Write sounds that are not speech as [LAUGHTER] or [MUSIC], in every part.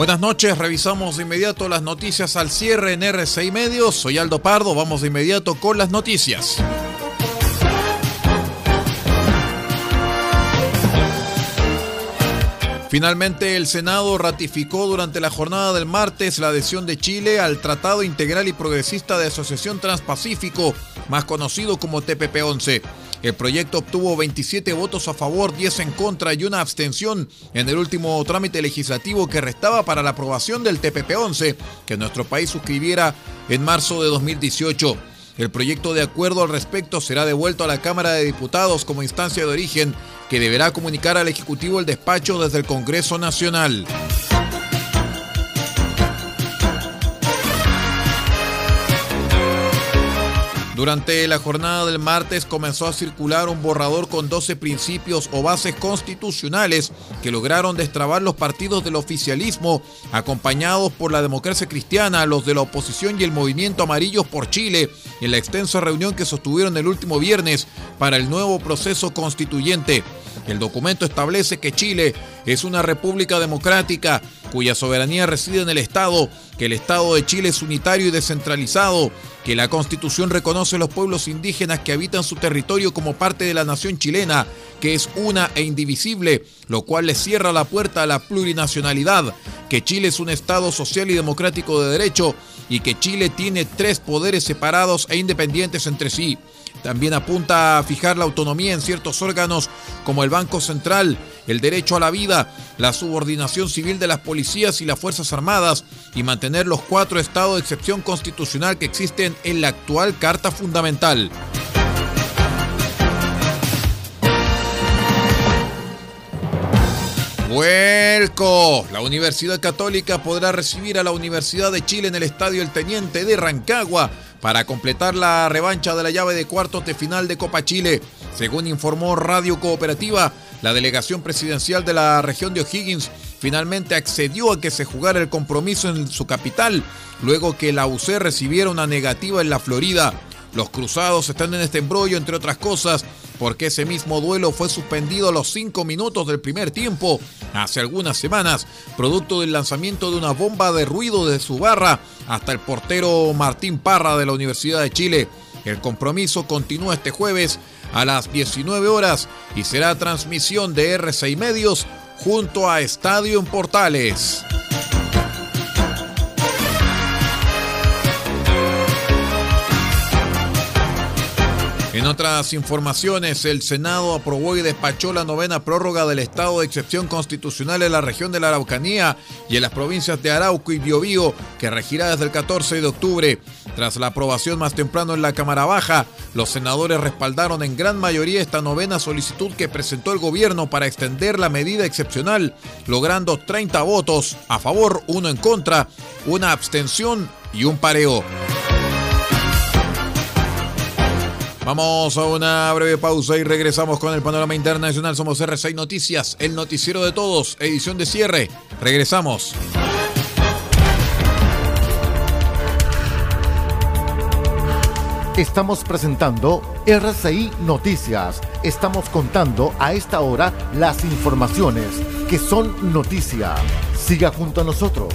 Buenas noches, revisamos de inmediato las noticias al cierre en RCI Medios. Soy Aldo Pardo, vamos de inmediato con las noticias. Finalmente, el Senado ratificó durante la jornada del martes la adhesión de Chile al Tratado Integral y Progresista de Asociación Transpacífico, más conocido como TPP-11. El proyecto obtuvo 27 votos a favor, 10 en contra y una abstención en el último trámite legislativo que restaba para la aprobación del TPP-11 que nuestro país suscribiera en marzo de 2018. El proyecto de acuerdo al respecto será devuelto a la Cámara de Diputados como instancia de origen que deberá comunicar al Ejecutivo el despacho desde el Congreso Nacional. Durante la jornada del martes comenzó a circular un borrador con 12 principios o bases constitucionales que lograron destrabar los partidos del oficialismo, acompañados por la democracia cristiana, los de la oposición y el movimiento Amarillos por Chile, en la extensa reunión que sostuvieron el último viernes para el nuevo proceso constituyente. El documento establece que Chile es una república democrática cuya soberanía reside en el Estado, que el Estado de Chile es unitario y descentralizado, que la Constitución reconoce a los pueblos indígenas que habitan su territorio como parte de la nación chilena, que es una e indivisible, lo cual le cierra la puerta a la plurinacionalidad, que Chile es un Estado social y democrático de derecho y que Chile tiene tres poderes separados e independientes entre sí. También apunta a fijar la autonomía en ciertos órganos como el Banco Central, el derecho a la vida, la subordinación civil de las policías y las Fuerzas Armadas y mantener los cuatro estados de excepción constitucional que existen en la actual Carta Fundamental. Vuelco. La Universidad Católica podrá recibir a la Universidad de Chile en el Estadio El Teniente de Rancagua para completar la revancha de la llave de cuartos de final de Copa Chile. Según informó Radio Cooperativa, la delegación presidencial de la región de O'Higgins finalmente accedió a que se jugara el compromiso en su capital, luego que la UC recibiera una negativa en la Florida. Los cruzados están en este embrollo, entre otras cosas, porque ese mismo duelo fue suspendido a los cinco minutos del primer tiempo hace algunas semanas, producto del lanzamiento de una bomba de ruido de su barra hasta el portero Martín Parra de la Universidad de Chile. El compromiso continúa este jueves a las 19 horas y será transmisión de R6 Medios junto a Estadio en Portales. En otras informaciones, el Senado aprobó y despachó la novena prórroga del estado de excepción constitucional en la región de la Araucanía y en las provincias de Arauco y Biobío, que regirá desde el 14 de octubre. Tras la aprobación más temprano en la Cámara Baja, los senadores respaldaron en gran mayoría esta novena solicitud que presentó el gobierno para extender la medida excepcional, logrando 30 votos a favor, uno en contra, una abstención y un pareo. Vamos a una breve pausa y regresamos con el panorama internacional. Somos R6 Noticias, el noticiero de todos, edición de cierre. Regresamos. Estamos presentando RCI Noticias. Estamos contando a esta hora las informaciones que son noticia. Siga junto a nosotros.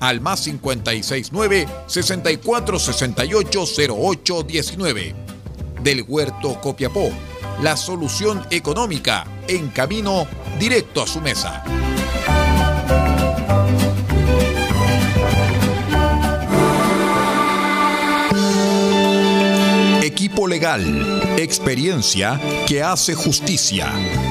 al más 569 6468 0819. Del Huerto Copiapó, la solución económica en camino directo a su mesa. Equipo legal, experiencia que hace justicia.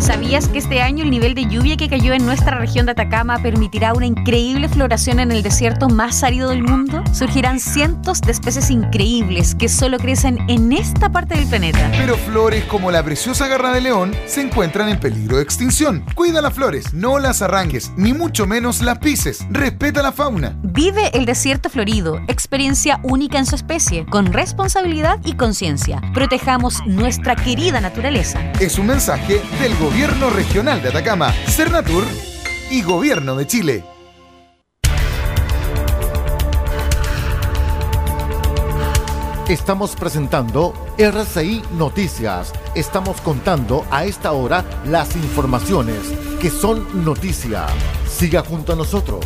¿Sabías que este año el nivel de lluvia que cayó en nuestra región de Atacama permitirá una increíble floración en el desierto más árido del mundo? Surgirán cientos de especies increíbles que solo crecen en esta parte del planeta. Pero flores como la preciosa garra de león se encuentran en peligro de extinción. Cuida las flores, no las arranques, ni mucho menos las pises. Respeta la fauna. Vive el desierto florido, experiencia única en su especie, con responsabilidad y conciencia. Protejamos nuestra querida naturaleza. Es un mensaje del Gobierno Regional de Atacama, Cernatur y Gobierno de Chile. Estamos presentando RCI Noticias. Estamos contando a esta hora las informaciones que son noticia. Siga junto a nosotros.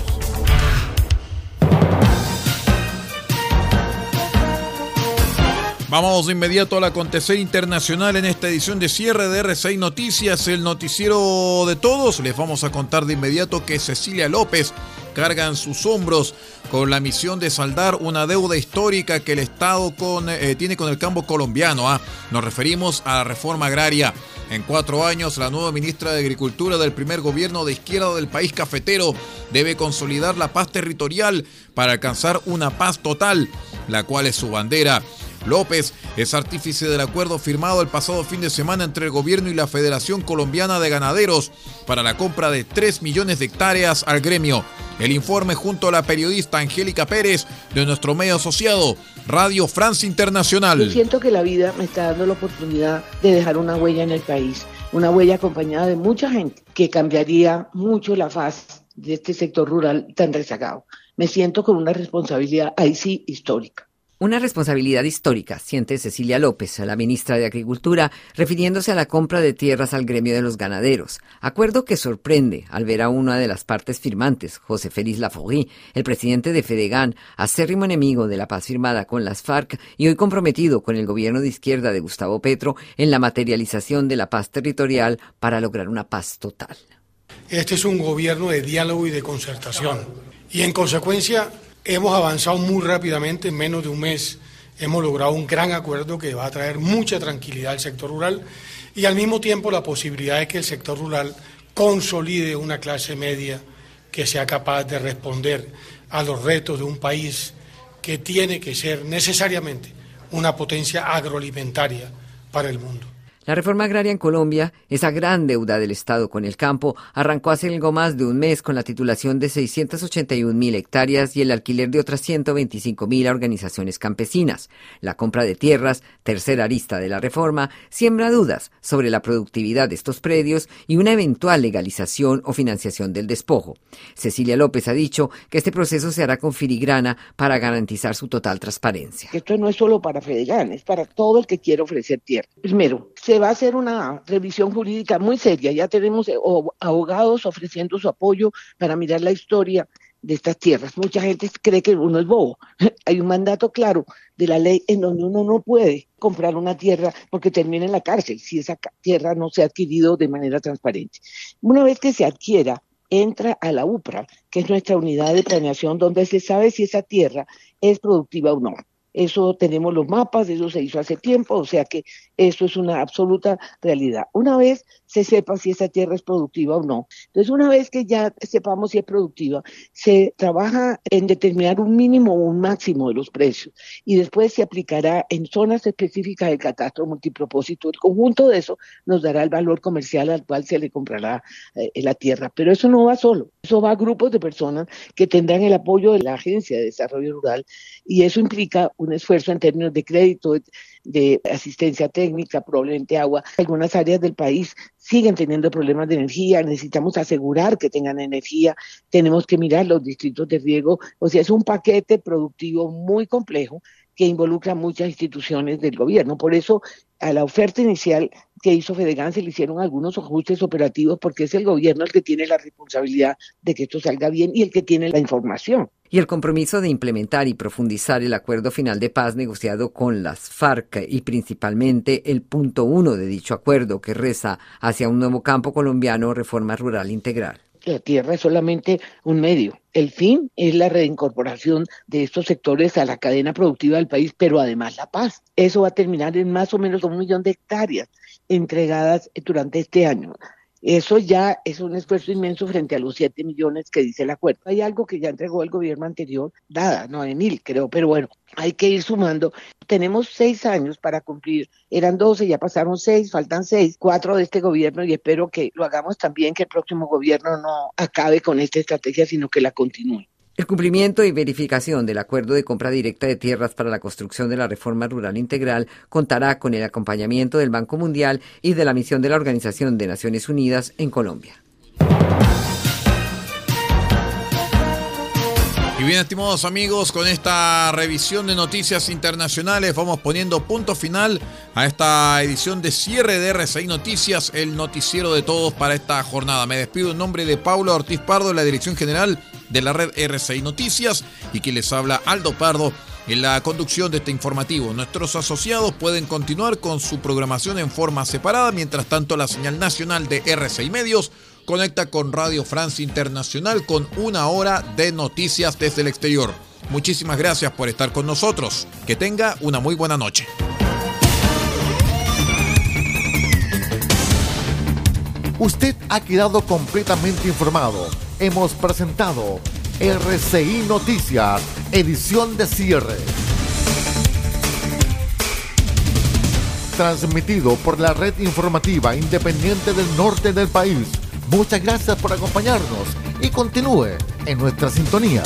Vamos de inmediato al acontecer internacional en esta edición de cierre de R6 Noticias, el noticiero de todos. Les vamos a contar de inmediato que Cecilia López carga en sus hombros con la misión de saldar una deuda histórica que el Estado eh, tiene con el campo colombiano. ¿ah? Nos referimos a la reforma agraria. En cuatro años, la nueva ministra de Agricultura del primer gobierno de izquierda del país cafetero debe consolidar la paz territorial para alcanzar una paz total, la cual es su bandera. López es artífice del acuerdo firmado el pasado fin de semana entre el gobierno y la Federación Colombiana de Ganaderos para la compra de 3 millones de hectáreas al gremio. El informe junto a la periodista Angélica Pérez de nuestro medio asociado, Radio France Internacional. Siento que la vida me está dando la oportunidad de dejar una huella en el país, una huella acompañada de mucha gente que cambiaría mucho la faz de este sector rural tan rezagado. Me siento con una responsabilidad ahí sí histórica. Una responsabilidad histórica, siente Cecilia López, la ministra de Agricultura, refiriéndose a la compra de tierras al gremio de los ganaderos. Acuerdo que sorprende al ver a una de las partes firmantes, José Félix Laforí, el presidente de Fedegan, acérrimo enemigo de la paz firmada con las FARC y hoy comprometido con el gobierno de izquierda de Gustavo Petro en la materialización de la paz territorial para lograr una paz total. Este es un gobierno de diálogo y de concertación. Y en consecuencia hemos avanzado muy rápidamente, en menos de un mes, hemos logrado un gran acuerdo que va a traer mucha tranquilidad al sector rural y al mismo tiempo la posibilidad de que el sector rural consolide una clase media que sea capaz de responder a los retos de un país que tiene que ser necesariamente una potencia agroalimentaria para el mundo. La reforma agraria en Colombia, esa gran deuda del Estado con el campo, arrancó hace algo más de un mes con la titulación de 681 mil hectáreas y el alquiler de otras 125 mil a organizaciones campesinas. La compra de tierras, tercera arista de la reforma, siembra dudas sobre la productividad de estos predios y una eventual legalización o financiación del despojo. Cecilia López ha dicho que este proceso se hará con filigrana para garantizar su total transparencia. Esto no es solo para Fedegan, es para todo el que quiere ofrecer tierra. Primero, se va a hacer una revisión jurídica muy seria. Ya tenemos eh, abogados ofreciendo su apoyo para mirar la historia de estas tierras. Mucha gente cree que uno es bobo. [LAUGHS] Hay un mandato claro de la ley en donde uno no puede comprar una tierra porque termina en la cárcel si esa tierra no se ha adquirido de manera transparente. Una vez que se adquiera, entra a la UPRA, que es nuestra unidad de planeación donde se sabe si esa tierra es productiva o no. Eso tenemos los mapas, eso se hizo hace tiempo, o sea que eso es una absoluta realidad. Una vez se sepa si esa tierra es productiva o no. Entonces, una vez que ya sepamos si es productiva, se trabaja en determinar un mínimo o un máximo de los precios y después se aplicará en zonas específicas del catastro multipropósito. El conjunto de eso nos dará el valor comercial al cual se le comprará eh, la tierra. Pero eso no va solo, eso va a grupos de personas que tendrán el apoyo de la Agencia de Desarrollo Rural y eso implica un esfuerzo en términos de crédito, de asistencia técnica, probablemente agua. Algunas áreas del país siguen teniendo problemas de energía, necesitamos asegurar que tengan energía, tenemos que mirar los distritos de riego, o sea, es un paquete productivo muy complejo que involucra muchas instituciones del gobierno. Por eso, a la oferta inicial que hizo Fedegan se le hicieron algunos ajustes operativos porque es el gobierno el que tiene la responsabilidad de que esto salga bien y el que tiene la información. Y el compromiso de implementar y profundizar el acuerdo final de paz negociado con las FARC y principalmente el punto uno de dicho acuerdo que reza hacia un nuevo campo colombiano reforma rural integral la tierra es solamente un medio. El fin es la reincorporación de estos sectores a la cadena productiva del país, pero además la paz. Eso va a terminar en más o menos un millón de hectáreas entregadas durante este año. Eso ya es un esfuerzo inmenso frente a los 7 millones que dice el acuerdo. Hay algo que ya entregó el gobierno anterior, nada, de mil creo, pero bueno, hay que ir sumando. Tenemos seis años para cumplir. Eran 12, ya pasaron seis, faltan seis, cuatro de este gobierno y espero que lo hagamos también, que el próximo gobierno no acabe con esta estrategia, sino que la continúe. El cumplimiento y verificación del acuerdo de compra directa de tierras para la construcción de la reforma rural integral contará con el acompañamiento del Banco Mundial y de la misión de la Organización de Naciones Unidas en Colombia. Y bien, estimados amigos, con esta revisión de noticias internacionales vamos poniendo punto final a esta edición de cierre de RCI Noticias, el noticiero de todos para esta jornada. Me despido en nombre de Paula Ortiz Pardo, la dirección general de la red RCI Noticias, y que les habla Aldo Pardo en la conducción de este informativo. Nuestros asociados pueden continuar con su programación en forma separada, mientras tanto la señal nacional de RCI Medios conecta con Radio Francia Internacional con una hora de noticias desde el exterior. Muchísimas gracias por estar con nosotros. Que tenga una muy buena noche. Usted ha quedado completamente informado. Hemos presentado RCI Noticias, edición de cierre. Transmitido por la red informativa independiente del norte del país Muchas gracias por acompañarnos y continúe en nuestra sintonía.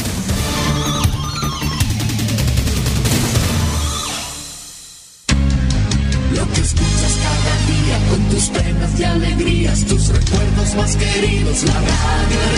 Lo que escuchas cada día con tus penas y alegrías, tus recuerdos más queridos, la radio